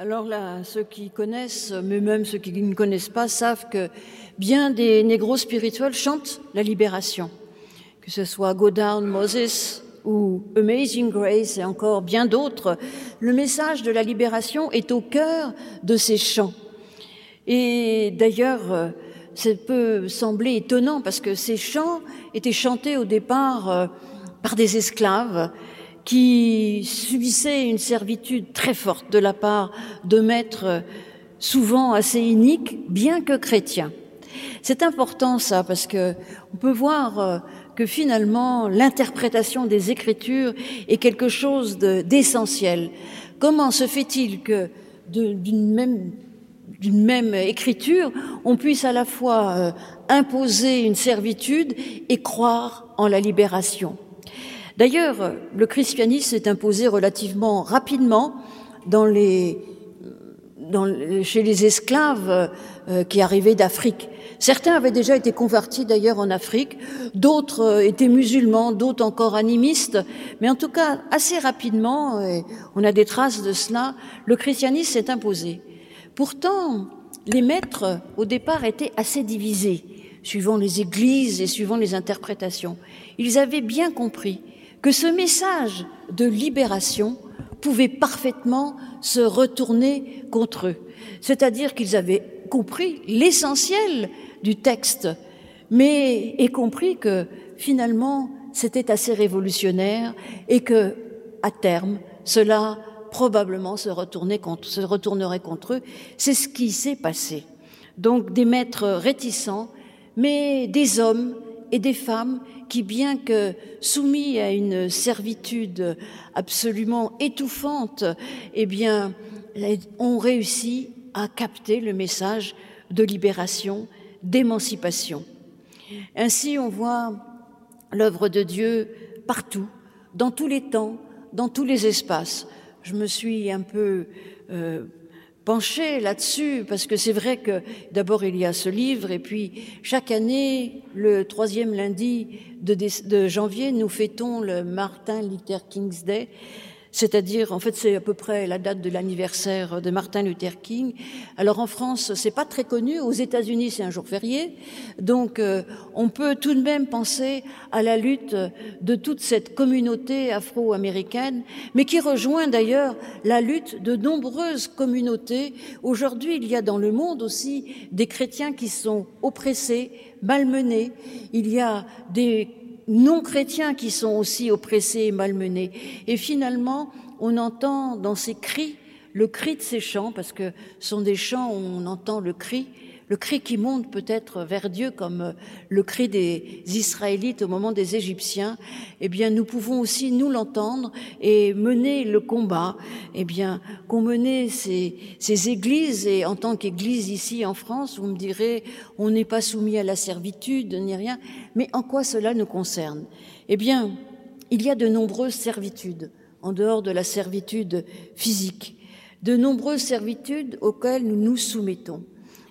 Alors là, ceux qui connaissent, mais même ceux qui ne connaissent pas, savent que bien des négros spirituels chantent la libération. Que ce soit Go Down Moses ou Amazing Grace et encore bien d'autres, le message de la libération est au cœur de ces chants. Et d'ailleurs, ça peut sembler étonnant parce que ces chants étaient chantés au départ euh, par des esclaves qui subissaient une servitude très forte de la part de maîtres souvent assez iniques, bien que chrétiens. C'est important ça parce que on peut voir euh, que finalement l'interprétation des Écritures est quelque chose d'essentiel. Comment se fait-il que d'une même d'une même écriture, on puisse à la fois euh, imposer une servitude et croire en la libération? D'ailleurs, le christianisme s'est imposé relativement rapidement dans les, dans, chez les esclaves euh, qui arrivaient d'Afrique. Certains avaient déjà été convertis d'ailleurs en Afrique, d'autres euh, étaient musulmans, d'autres encore animistes, mais en tout cas assez rapidement, et on a des traces de cela, le christianisme s'est imposé. Pourtant, les maîtres au départ étaient assez divisés, suivant les églises et suivant les interprétations. Ils avaient bien compris que ce message de libération pouvait parfaitement se retourner contre eux. C'est-à-dire qu'ils avaient compris l'essentiel du texte, mais et compris que finalement c'était assez révolutionnaire et que, à terme, cela probablement se, contre, se retournerait contre eux. C'est ce qui s'est passé. Donc des maîtres réticents, mais des hommes et des femmes qui, bien que soumis à une servitude absolument étouffante, eh bien, ont réussi à capter le message de libération, d'émancipation. Ainsi, on voit l'œuvre de Dieu partout, dans tous les temps, dans tous les espaces. Je me suis un peu euh, pencher là-dessus, parce que c'est vrai que d'abord il y a ce livre, et puis chaque année, le troisième lundi de, de janvier, nous fêtons le Martin Luther King's Day, c'est-à-dire, en fait, c'est à peu près la date de l'anniversaire de Martin Luther King. Alors en France, c'est pas très connu. Aux États-Unis, c'est un jour férié. Donc, euh, on peut tout de même penser à la lutte de toute cette communauté afro-américaine, mais qui rejoint d'ailleurs la lutte de nombreuses communautés. Aujourd'hui, il y a dans le monde aussi des chrétiens qui sont oppressés, malmenés. Il y a des non-chrétiens qui sont aussi oppressés et malmenés. Et finalement, on entend dans ces cris le cri de ces chants, parce que ce sont des chants où on entend le cri, le cri qui monte peut-être vers Dieu comme euh, le cri des Israélites au moment des Égyptiens, eh bien, nous pouvons aussi nous l'entendre et mener le combat, eh bien, qu'ont mené ces, ces églises et en tant qu'église ici en France, vous me direz, on n'est pas soumis à la servitude ni rien, mais en quoi cela nous concerne? Eh bien, il y a de nombreuses servitudes en dehors de la servitude physique, de nombreuses servitudes auxquelles nous nous soumettons.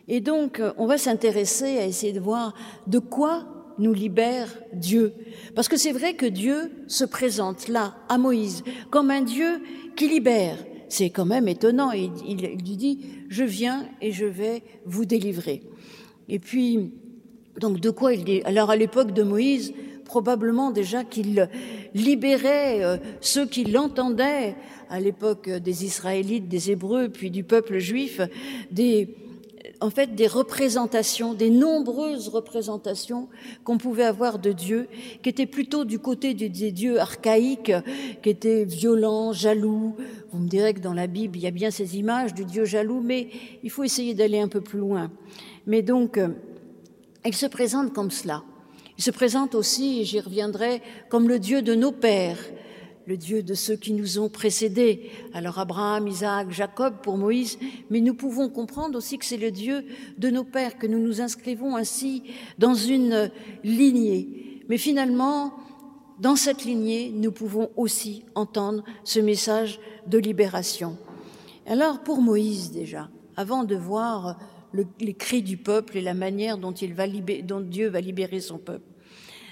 Et donc, euh, on va s'intéresser à essayer de voir de quoi nous libère Dieu. Parce que c'est vrai que Dieu se présente là, à Moïse, comme un Dieu qui libère. C'est quand même étonnant. Il, il, lui dit, je viens et je vais vous délivrer. Et puis, donc de quoi il dit? Alors à l'époque de Moïse, probablement déjà qu'il libérait euh, ceux qui l'entendaient à l'époque des Israélites, des Hébreux, puis du peuple juif, des en fait des représentations, des nombreuses représentations qu'on pouvait avoir de Dieu, qui étaient plutôt du côté des dieux archaïques, qui étaient violents, jaloux. Vous me direz que dans la Bible, il y a bien ces images du Dieu jaloux, mais il faut essayer d'aller un peu plus loin. Mais donc, il se présente comme cela. Il se présente aussi, et j'y reviendrai, comme le Dieu de nos pères, le Dieu de ceux qui nous ont précédés. Alors Abraham, Isaac, Jacob pour Moïse, mais nous pouvons comprendre aussi que c'est le Dieu de nos pères, que nous nous inscrivons ainsi dans une lignée. Mais finalement, dans cette lignée, nous pouvons aussi entendre ce message de libération. Alors pour Moïse déjà, avant de voir le, les cris du peuple et la manière dont Dieu va libérer son peuple,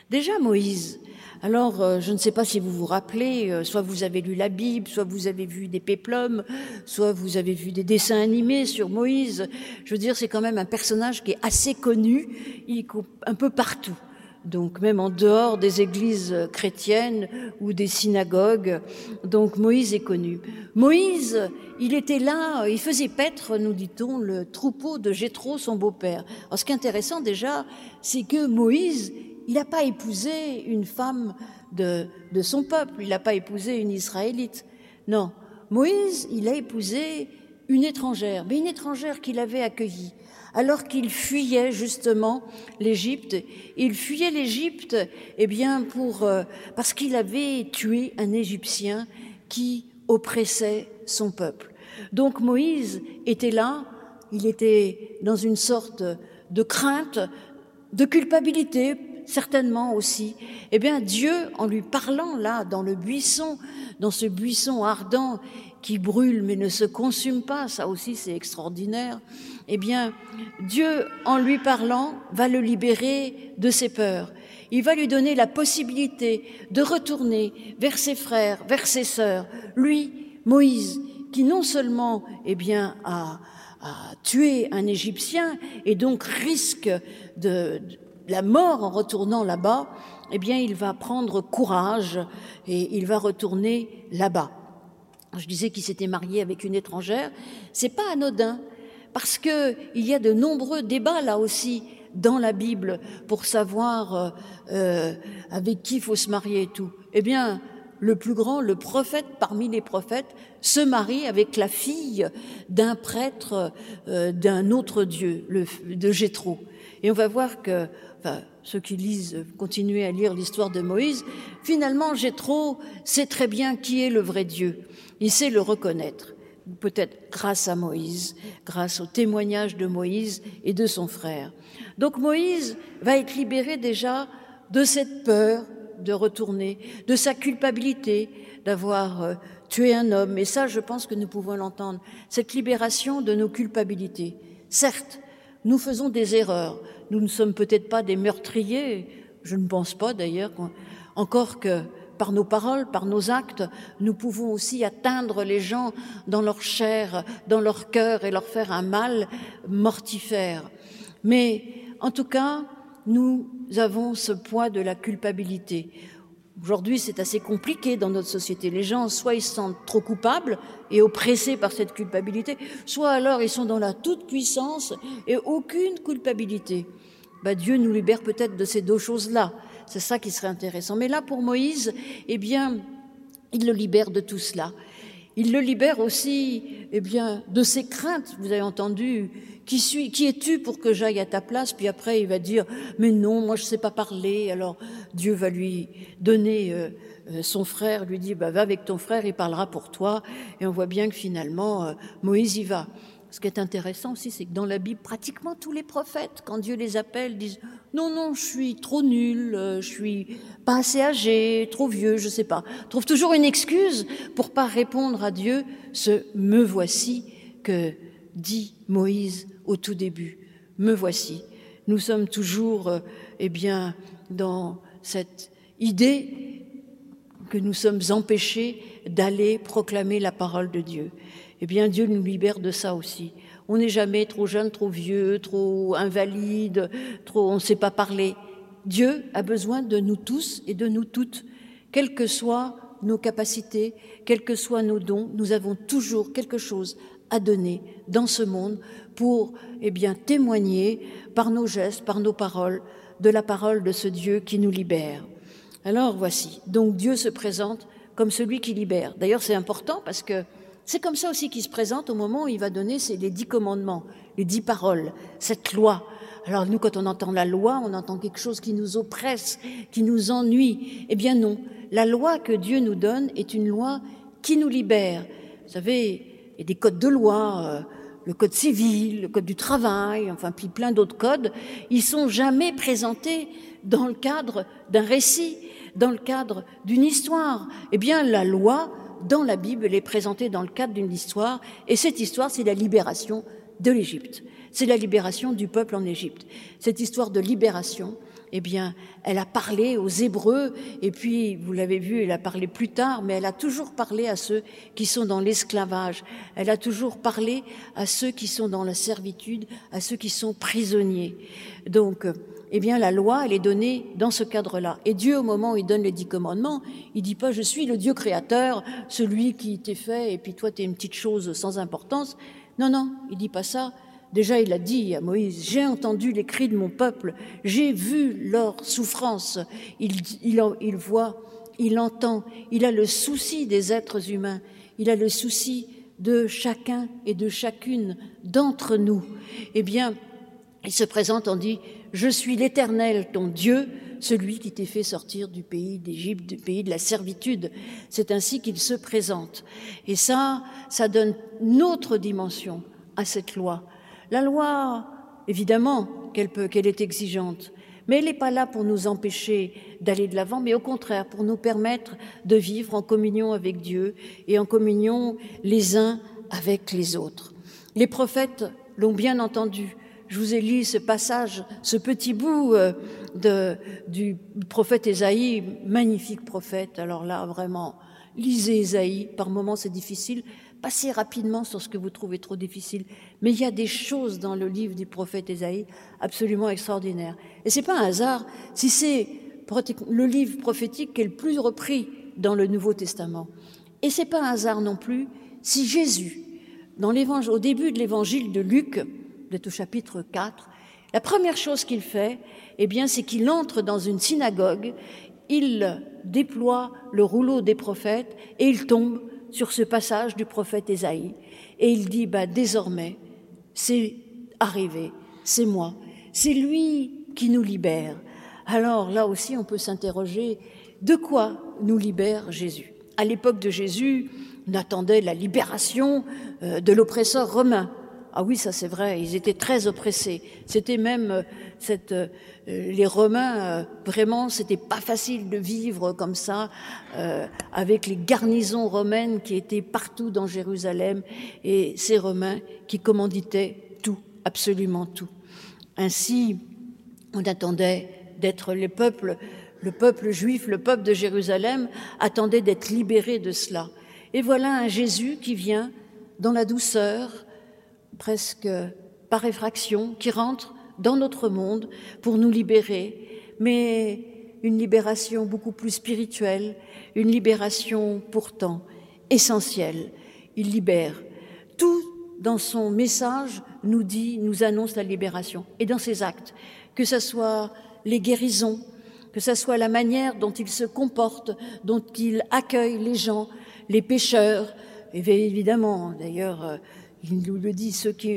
Déjà Moïse, alors, euh, je ne sais pas si vous vous rappelez, euh, soit vous avez lu la Bible, soit vous avez vu des péplums, soit vous avez vu des dessins animés sur Moïse. Je veux dire, c'est quand même un personnage qui est assez connu, il est un peu partout. Donc, même en dehors des églises chrétiennes ou des synagogues. Donc, Moïse est connu. Moïse, il était là, il faisait paître, nous dit-on, le troupeau de Jéthro, son beau-père. Alors, ce qui est intéressant déjà, c'est que Moïse, il n'a pas épousé une femme de, de son peuple, il n'a pas épousé une Israélite. Non, Moïse, il a épousé une étrangère, mais une étrangère qu'il avait accueillie. Alors qu'il fuyait justement l'Égypte, il fuyait l'Égypte, eh bien pour euh, parce qu'il avait tué un Égyptien qui oppressait son peuple. Donc Moïse était là, il était dans une sorte de crainte, de culpabilité certainement aussi, eh bien Dieu, en lui parlant là, dans le buisson, dans ce buisson ardent qui brûle mais ne se consume pas, ça aussi c'est extraordinaire, eh bien Dieu, en lui parlant, va le libérer de ses peurs. Il va lui donner la possibilité de retourner vers ses frères, vers ses sœurs. Lui, Moïse, qui non seulement, eh bien, a, tué un Égyptien et donc risque de, la mort en retournant là-bas, eh bien, il va prendre courage et il va retourner là-bas. Je disais qu'il s'était marié avec une étrangère. C'est pas anodin parce que il y a de nombreux débats là aussi dans la Bible pour savoir euh, euh, avec qui il faut se marier et tout. Eh bien, le plus grand, le prophète parmi les prophètes, se marie avec la fille d'un prêtre euh, d'un autre dieu, de Jéthro. Et on va voir que ceux qui lisent, continuez à lire l'histoire de Moïse, finalement, Jéthro sait très bien qui est le vrai Dieu. Il sait le reconnaître. Peut-être grâce à Moïse, grâce au témoignage de Moïse et de son frère. Donc Moïse va être libéré déjà de cette peur de retourner, de sa culpabilité d'avoir euh, tué un homme. Et ça, je pense que nous pouvons l'entendre. Cette libération de nos culpabilités. Certes, nous faisons des erreurs. Nous ne sommes peut-être pas des meurtriers, je ne pense pas d'ailleurs, encore que par nos paroles, par nos actes, nous pouvons aussi atteindre les gens dans leur chair, dans leur cœur et leur faire un mal mortifère. Mais en tout cas, nous avons ce poids de la culpabilité. Aujourd'hui, c'est assez compliqué dans notre société. Les gens, soit ils se sentent trop coupables et oppressés par cette culpabilité, soit alors ils sont dans la toute-puissance et aucune culpabilité. Bah, Dieu nous libère peut-être de ces deux choses-là. C'est ça qui serait intéressant. Mais là, pour Moïse, eh bien, il le libère de tout cela. Il le libère aussi, eh bien, de ses craintes. Vous avez entendu, qui suis, qui es-tu pour que j'aille à ta place Puis après, il va dire, mais non, moi je sais pas parler. Alors Dieu va lui donner euh, euh, son frère, lui dit, bah, va avec ton frère, il parlera pour toi. Et on voit bien que finalement, euh, Moïse y va. Ce qui est intéressant aussi, c'est que dans la Bible, pratiquement tous les prophètes, quand Dieu les appelle, disent non, non, je suis trop nul, euh, je suis pas assez âgé, trop vieux, je sais pas. Trouve toujours une excuse pour pas répondre à Dieu ce me voici que dit Moïse au tout début. Me voici. Nous sommes toujours, euh, eh bien, dans cette idée que nous sommes empêchés d'aller proclamer la parole de Dieu eh bien Dieu nous libère de ça aussi. On n'est jamais trop jeune, trop vieux, trop invalide, trop on ne sait pas parler. Dieu a besoin de nous tous et de nous toutes, quelles que soient nos capacités, quels que soient nos dons, nous avons toujours quelque chose à donner dans ce monde pour eh bien témoigner par nos gestes, par nos paroles de la parole de ce Dieu qui nous libère. Alors voici, donc Dieu se présente comme celui qui libère. D'ailleurs, c'est important parce que c'est comme ça aussi qu'il se présente au moment où il va donner les dix commandements, les dix paroles, cette loi. Alors nous, quand on entend la loi, on entend quelque chose qui nous oppresse, qui nous ennuie. Eh bien non, la loi que Dieu nous donne est une loi qui nous libère. Vous savez, il y a des codes de loi, euh, le code civil, le code du travail, enfin puis plein d'autres codes. Ils sont jamais présentés dans le cadre d'un récit, dans le cadre d'une histoire. Eh bien, la loi, dans la Bible, elle est présentée dans le cadre d'une histoire, et cette histoire, c'est la libération de l'Égypte. C'est la libération du peuple en Égypte. Cette histoire de libération, eh bien, elle a parlé aux Hébreux, et puis, vous l'avez vu, elle a parlé plus tard, mais elle a toujours parlé à ceux qui sont dans l'esclavage. Elle a toujours parlé à ceux qui sont dans la servitude, à ceux qui sont prisonniers. Donc, eh bien, la loi, elle est donnée dans ce cadre-là. Et Dieu, au moment où il donne les dix commandements, il dit pas, je suis le Dieu créateur, celui qui t'est fait, et puis toi, tu es une petite chose sans importance. Non, non, il dit pas ça. Déjà, il a dit à Moïse, j'ai entendu les cris de mon peuple, j'ai vu leur souffrance. Il, il, voit, il entend, il a le souci des êtres humains, il a le souci de chacun et de chacune d'entre nous. Eh bien, il se présente en dit, je suis l'Éternel, ton Dieu, celui qui t'est fait sortir du pays d'Égypte, du pays de la servitude. C'est ainsi qu'il se présente. Et ça, ça donne une autre dimension à cette loi. La loi, évidemment, qu'elle peut, qu'elle est exigeante, mais elle n'est pas là pour nous empêcher d'aller de l'avant, mais au contraire pour nous permettre de vivre en communion avec Dieu et en communion les uns avec les autres. Les prophètes l'ont bien entendu. Je vous ai lu ce passage, ce petit bout euh, de, du prophète Ésaïe, magnifique prophète. Alors là, vraiment, lisez Ésaïe. Par moments, c'est difficile Passez rapidement sur ce que vous trouvez trop difficile. Mais il y a des choses dans le livre du prophète Ésaïe absolument extraordinaires. Et c'est pas un hasard si c'est le livre prophétique qui est le plus repris dans le Nouveau Testament. Et c'est pas un hasard non plus si Jésus, dans au début de l'évangile de Luc, au chapitre 4, la première chose qu'il fait, eh bien, c'est qu'il entre dans une synagogue, il déploie le rouleau des prophètes et il tombe sur ce passage du prophète Ésaïe. Et il dit, bah, désormais, c'est arrivé, c'est moi, c'est lui qui nous libère. Alors là aussi, on peut s'interroger, de quoi nous libère Jésus? À l'époque de Jésus, on attendait la libération euh, de l'oppresseur romain. Ah oui, ça c'est vrai, ils étaient très oppressés. C'était même euh, cette, euh, les Romains, euh, vraiment, c'était pas facile de vivre comme ça, avec les garnisons romaines qui étaient partout dans Jérusalem et ces Romains qui commanditaient tout, absolument tout. Ainsi, on attendait d'être les peuples, le peuple juif, le peuple de Jérusalem attendait d'être libéré de cela. Et voilà un Jésus qui vient dans la douceur, presque par effraction, qui rentre dans notre monde pour nous libérer, mais une libération beaucoup plus spirituelle, une libération pourtant essentielle. Il libère. Tout dans son message nous dit, nous annonce la libération. Et dans ses actes, que ce soit les guérisons, que ce soit la manière dont il se comporte, dont il accueille les gens, les pécheurs, et évidemment, d'ailleurs, euh, il nous le dit,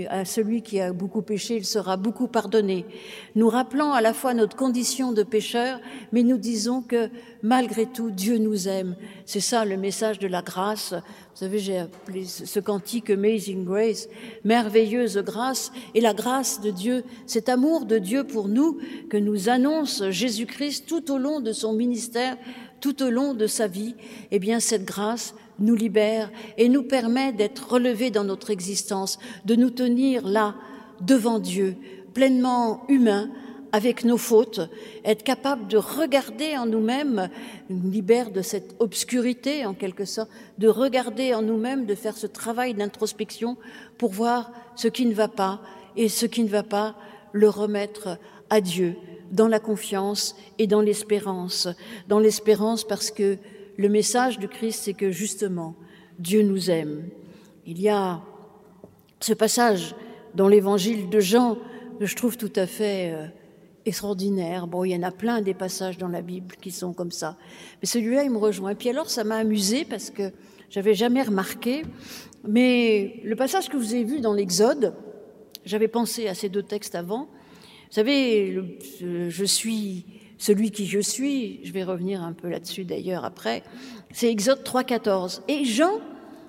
à celui qui a beaucoup péché, il sera beaucoup pardonné. Nous rappelant à la fois notre condition de pécheur, mais nous disons que malgré tout, Dieu nous aime. C'est ça le message de la grâce. Vous savez, j'ai appelé ce cantique Amazing Grace, merveilleuse grâce. Et la grâce de Dieu, cet amour de Dieu pour nous que nous annonce Jésus-Christ tout au long de son ministère, tout au long de sa vie, eh bien, cette grâce, nous libère et nous permet d'être relevés dans notre existence, de nous tenir là, devant Dieu, pleinement humains, avec nos fautes, être capable de regarder en nous-mêmes, nous libère de cette obscurité en quelque sorte, de regarder en nous-mêmes, de faire ce travail d'introspection pour voir ce qui ne va pas et ce qui ne va pas, le remettre à Dieu dans la confiance et dans l'espérance, dans l'espérance parce que le message du Christ, c'est que justement, Dieu nous aime. Il y a ce passage dans l'évangile de Jean que je trouve tout à fait euh, extraordinaire. Bon, il y en a plein des passages dans la Bible qui sont comme ça. Mais celui-là, il me rejoint. Et puis alors, ça m'a amusé parce que j'avais jamais remarqué. Mais le passage que vous avez vu dans l'Exode, j'avais pensé à ces deux textes avant. Vous savez, je suis celui qui je suis, je vais revenir un peu là-dessus d'ailleurs après, c'est Exode 3.14. Et Jean,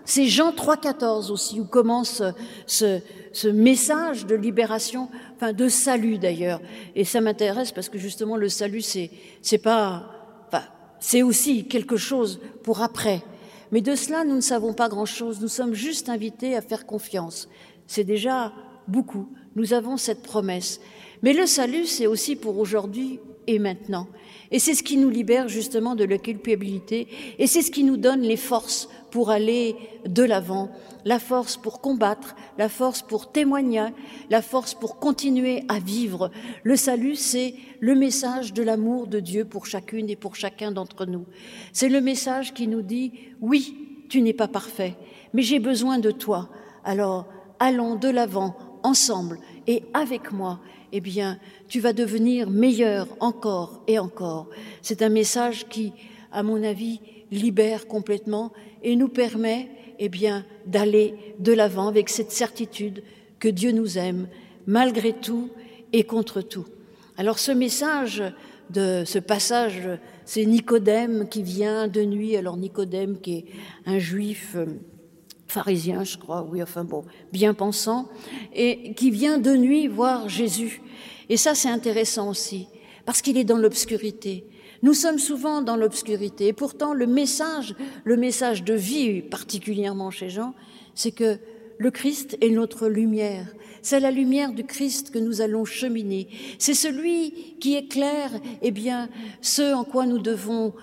c'est Jean 3.14 aussi, où commence ce, ce, message de libération, enfin de salut d'ailleurs. Et ça m'intéresse parce que justement le salut, c'est, c'est pas, enfin, c'est aussi quelque chose pour après. Mais de cela, nous ne savons pas grand-chose. Nous sommes juste invités à faire confiance. C'est déjà beaucoup. Nous avons cette promesse. Mais le salut, c'est aussi pour aujourd'hui et maintenant. Et c'est ce qui nous libère justement de la culpabilité et c'est ce qui nous donne les forces pour aller de l'avant, la force pour combattre, la force pour témoigner, la force pour continuer à vivre. Le salut, c'est le message de l'amour de Dieu pour chacune et pour chacun d'entre nous. C'est le message qui nous dit, oui, tu n'es pas parfait, mais j'ai besoin de toi. Alors, allons de l'avant, ensemble et avec moi, eh bien, tu vas devenir meilleur encore et encore. C'est un message qui, à mon avis, libère complètement et nous permet, eh bien, d'aller de l'avant avec cette certitude que Dieu nous aime, malgré tout et contre tout. Alors ce message de ce passage, c'est Nicodème qui vient de nuit. Alors Nicodème qui est un juif euh, pharisien, je crois, oui, enfin bon, bien pensant, et qui vient de nuit voir Jésus. Et ça, c'est intéressant aussi, parce qu'il est dans l'obscurité. Nous sommes souvent dans l'obscurité. Et pourtant, le message, le message de vie, particulièrement chez Jean, c'est que le Christ est notre lumière. C'est la lumière du Christ que nous allons cheminer. C'est celui qui éclaire, eh bien, ce en quoi nous devons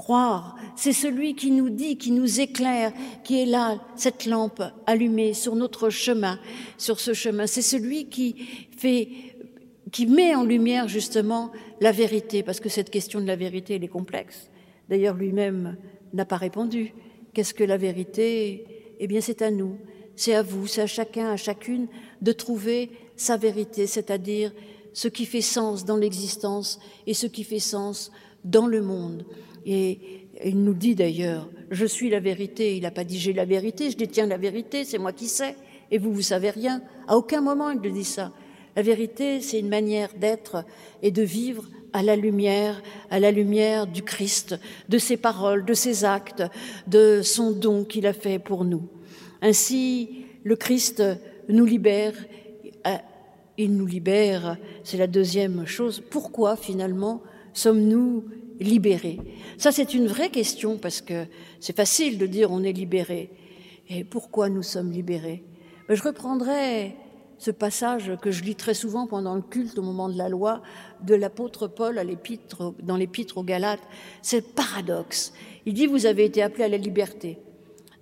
croire. C'est celui qui nous dit, qui nous éclaire, qui est là, cette lampe allumée sur notre chemin, sur ce chemin. C'est celui qui fait qui met en lumière justement la vérité, parce que cette question de la vérité, elle est complexe. D'ailleurs, lui-même n'a pas répondu. Qu'est-ce que la vérité? Eh bien, c'est à nous, c'est à vous, c'est à chacun, à chacune de trouver sa vérité, c'est-à-dire ce qui fait sens dans l'existence et ce qui fait sens dans le monde. Et il nous dit d'ailleurs, je suis la vérité. Il n'a pas dit j'ai la vérité, je détiens la vérité, c'est moi qui sais. Et vous, vous savez rien. À aucun moment il ne dit ça. La vérité, c'est une manière d'être et de vivre à la lumière, à la lumière du Christ, de ses paroles, de ses actes, de son don qu'il a fait pour nous. Ainsi, le Christ nous libère, euh, il nous libère, c'est la deuxième chose. Pourquoi finalement sommes-nous libérés Ça, c'est une vraie question parce que c'est facile de dire on est libéré. Et pourquoi nous sommes libérés? Ben, Je reprendrai ce passage que je lis très souvent pendant le culte au moment de la loi de l'apôtre Paul à l'épître, dans l'épître aux Galates. C'est paradoxe. Il dit, vous avez été appelés à la liberté.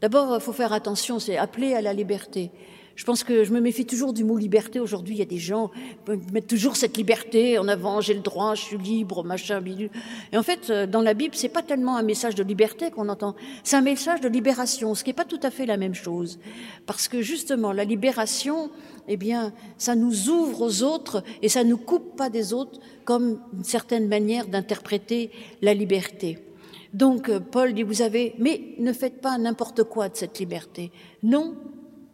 D'abord, il faut faire attention, c'est appelé à la liberté. Je pense que je me méfie toujours du mot liberté. Aujourd'hui, il y a des gens qui mettent toujours cette liberté en avant. J'ai le droit, je suis libre, machin, bidule. Et en fait, euh, dans la Bible, c'est pas tellement un message de liberté qu'on entend. C'est un message de libération, ce qui n'est pas tout à fait la même chose. Parce que justement, la libération, eh bien, ça nous ouvre aux autres et ça nous coupe pas des autres comme une certaine manière d'interpréter la liberté. Donc, euh, Paul dit, vous avez, mais ne faites pas n'importe quoi de cette liberté. Non,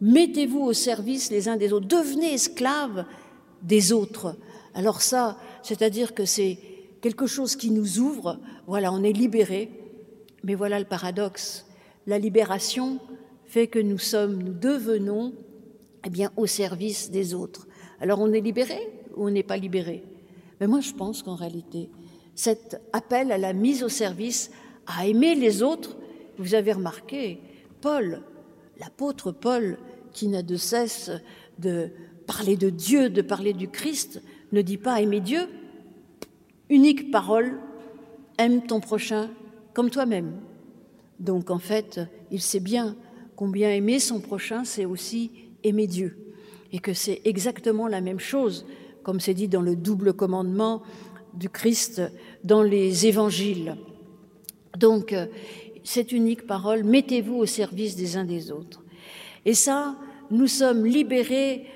mettez-vous au service les uns des autres, devenez esclaves des autres. Alors ça, c'est-à-dire que c'est quelque chose qui nous ouvre, voilà, on est libéré, mais voilà le paradoxe. La libération fait que nous sommes, nous devenons, eh bien, au service des autres. Alors on est libéré ou on n'est pas libéré? Mais moi je pense qu'en réalité, cet appel à la mise au service, à aimer les autres, vous avez remarqué, Paul, l'apôtre Paul, qui n'a de cesse de parler de Dieu, de parler du Christ, ne dit pas aimer Dieu. Unique parole, aime ton prochain comme toi-même. Donc en fait, il sait bien combien aimer son prochain, c'est aussi aimer Dieu. Et que c'est exactement la même chose, comme c'est dit dans le double commandement du Christ dans les évangiles. Donc, cette unique parole, mettez-vous au service des uns des autres. Et ça, nous sommes libérés,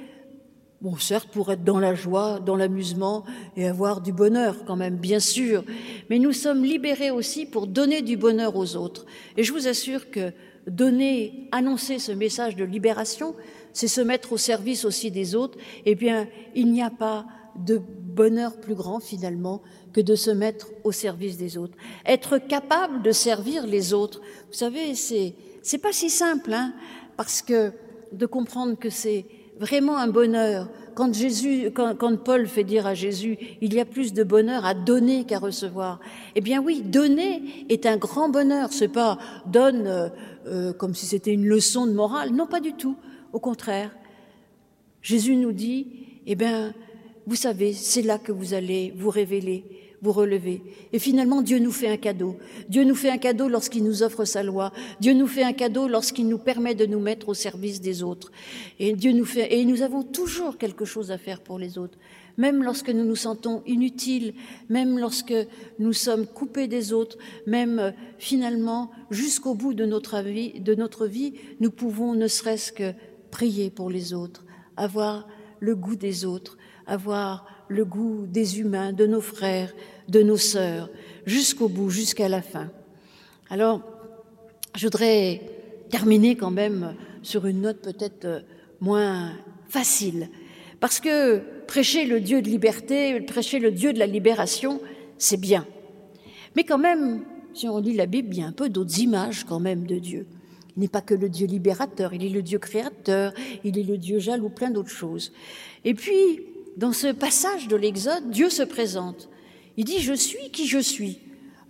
bon, certes, pour être dans la joie, dans l'amusement et avoir du bonheur quand même, bien sûr, mais nous sommes libérés aussi pour donner du bonheur aux autres. Et je vous assure que donner, annoncer ce message de libération, c'est se mettre au service aussi des autres. Eh bien, il n'y a pas de bonheur plus grand finalement que de se mettre au service des autres. Être capable de servir les autres. Vous savez, c'est c'est pas si simple, hein, parce que de comprendre que c'est vraiment un bonheur. Quand Jésus, quand, Paul fait dire à Jésus, il y a plus de bonheur à donner qu'à recevoir. Eh bien oui, donner est un grand bonheur. C'est pas donne euh, euh, comme si c'était une leçon de morale. Non, pas du tout. Au contraire, Jésus nous dit, eh bien, vous savez, c'est là que vous allez vous révéler. vous relevez. Et finalement, Dieu nous fait un cadeau. Dieu nous fait un cadeau lorsqu'il nous offre sa loi. Dieu nous fait un cadeau lorsqu'il nous permet de nous mettre au service des autres. Et Dieu nous fait, et nous avons toujours quelque chose à faire pour les autres. Même lorsque nous nous sentons inutiles, même lorsque nous sommes coupés des autres, même euh, finalement, jusqu'au bout de notre de notre vie, nous pouvons ne serait-ce que prier pour les autres, avoir le goût des autres, avoir le goût des humains, de nos frères, de nos sœurs, jusqu'au bout, jusqu'à la fin. Alors, je voudrais terminer quand même sur une note peut-être moins facile, parce que prêcher le Dieu de liberté, prêcher le Dieu de la libération, c'est bien. Mais quand même, si on lit la Bible, il y a un peu d'autres images quand même de Dieu. Il n'est pas que le Dieu libérateur, il est le Dieu créateur, il est le Dieu jaloux, plein d'autres choses. Et puis, dans ce passage de l'Exode, Dieu se présente. Il dit Je suis qui je suis.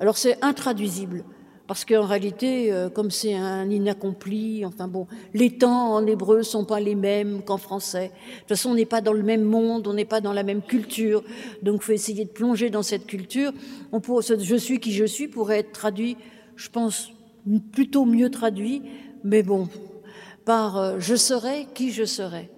Alors c'est intraduisible, parce qu'en réalité, euh, comme c'est un inaccompli, enfin bon, les temps en hébreu sont pas les mêmes qu'en français. De toute façon, on n'est pas dans le même monde, on n'est pas dans la même culture, donc faut essayer de plonger dans cette culture. Pourrait, je suis qui je suis pourrait être traduit, je pense, plutôt mieux traduit, mais bon, par euh, je serai qui je serai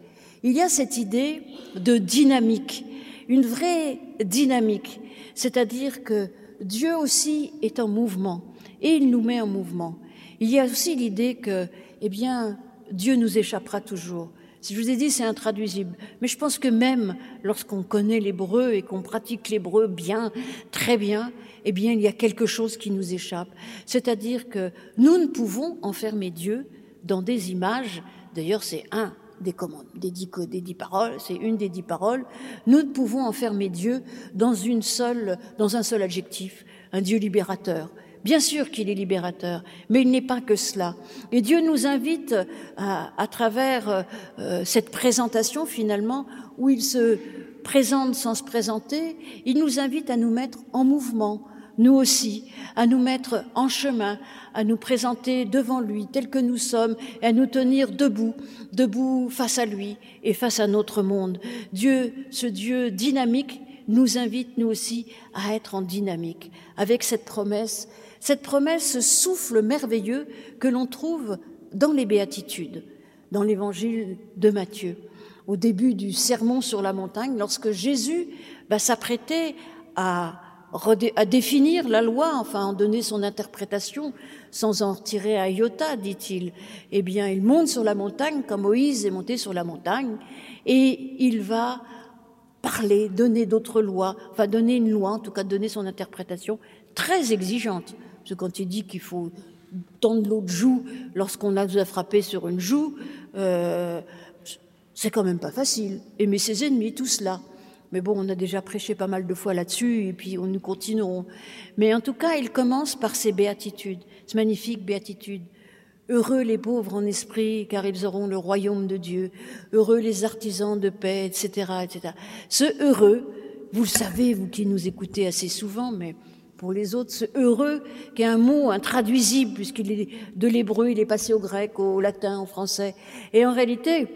il y a cette idée de dynamique, une vraie dynamique, c'est-à-dire que Dieu aussi est en mouvement et il nous met en mouvement. Il y a aussi l'idée que, eh bien, Dieu nous échappera toujours. Je vous ai dit, c'est intraduisible. Mais je pense que même lorsqu'on connaît l'hébreu et qu'on pratique l'hébreu bien, très bien, eh bien, il y a quelque chose qui nous échappe. C'est-à-dire que nous ne pouvons enfermer Dieu dans des images. D'ailleurs, c'est un des commandes, des dix, des dix paroles, c'est une des dix paroles, nous ne pouvons enfermer Dieu dans une seule, dans un seul adjectif, un Dieu libérateur. Bien sûr qu'il est libérateur, mais il n'est pas que cela. Et Dieu nous invite à, à travers euh, cette présentation finalement, où il se présente sans se présenter, il nous invite à nous mettre en mouvement, nous aussi, à nous mettre en chemin, à nous présenter devant lui tel que nous sommes et à nous tenir debout, debout face à lui et face à notre monde. Dieu, ce Dieu dynamique, nous invite nous aussi à être en dynamique avec cette promesse, cette promesse, ce souffle merveilleux que l'on trouve dans les béatitudes, dans l'évangile de Matthieu. Au début du sermon sur la montagne, lorsque Jésus va s'apprêter à à définir la loi, enfin en donner son interprétation, sans en tirer un iota, dit-il. Eh bien, il monte sur la montagne comme Moïse est monté sur la montagne, et il va parler, donner d'autres lois, enfin donner une loi, en tout cas donner son interprétation très exigeante. Parce que quand il dit qu'il faut tendre l'autre joue lorsqu'on a frappé sur une joue, euh, c'est quand même pas facile. Aimer ses ennemis, tout cela. Mais bon, on a déjà prêché pas mal de fois là-dessus, et puis on nous continuerons. Mais en tout cas, il commence par ces béatitudes, ces magnifiques béatitudes. Heureux les pauvres en esprit, car ils auront le royaume de Dieu. Heureux les artisans de paix, etc., etc. Ce heureux, vous le savez, vous qui nous écoutez assez souvent, mais pour les autres, ce heureux, qui est un mot intraduisible, puisqu'il est de l'hébreu, il est passé au grec, au latin, au français. Et en réalité,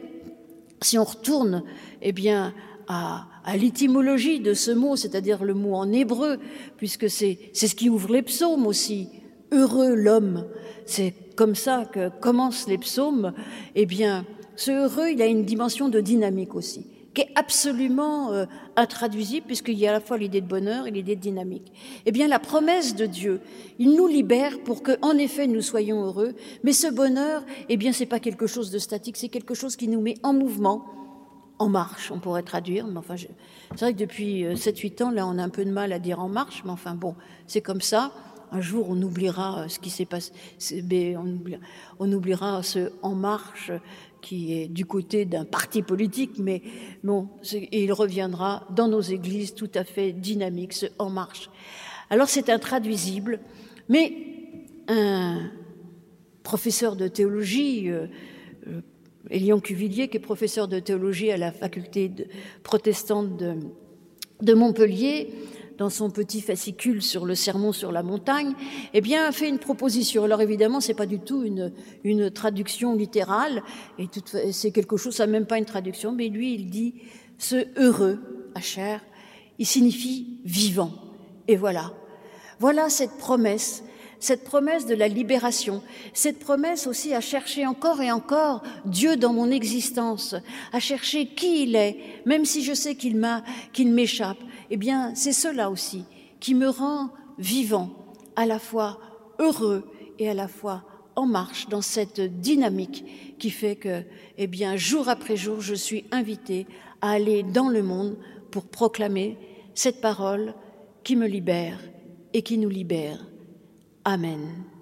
si on retourne, eh bien, à, l'étymologie de ce mot, c'est-à-dire le mot en hébreu, puisque c'est ce qui ouvre les psaumes aussi. Heureux l'homme, c'est comme ça que commencent les psaumes. Eh bien, ce heureux, il a une dimension de dynamique aussi, qui est absolument euh, intraduisible, puisqu'il y a à la fois l'idée de bonheur et l'idée de dynamique. Eh bien, la promesse de Dieu, il nous libère pour que, en effet, nous soyons heureux. Mais ce bonheur, eh bien, c'est pas quelque chose de statique, c'est quelque chose qui nous met en mouvement en marche, on pourrait traduire. Mais enfin, c'est vrai que depuis 7-8 euh, ans, là, on a un peu de mal à dire en marche, mais enfin bon, c'est comme ça. Un jour, on oubliera euh, ce qui s'est passé, on oubliera, on oubliera ce en marche qui est du côté d'un parti politique, mais bon, il reviendra dans nos églises tout à fait dynamique, ce en marche. Alors c'est intraduisible, mais un professeur de théologie euh, Elion Cuvillier, qui est professeur de théologie à la faculté protestante de, Montpellier, dans son petit fascicule sur le sermon sur la montagne, eh bien, a fait une proposition. Alors évidemment, c'est pas du tout une, traduction littérale, et c'est quelque chose, ça même pas une traduction, mais lui, il dit ce heureux, à chair, il signifie vivant. Et voilà, voilà cette promesse, cette promesse de la libération, cette promesse aussi à chercher encore et encore Dieu dans mon existence, à chercher qui il est, même si je sais qu'il m'échappe. Eh bien, c'est cela aussi qui me rend vivant, à la fois heureux et à la fois en marche dans cette dynamique qui fait que, eh jour après jour, je suis invitée à aller dans le monde pour proclamer cette parole qui me libère et qui nous libère. Amen.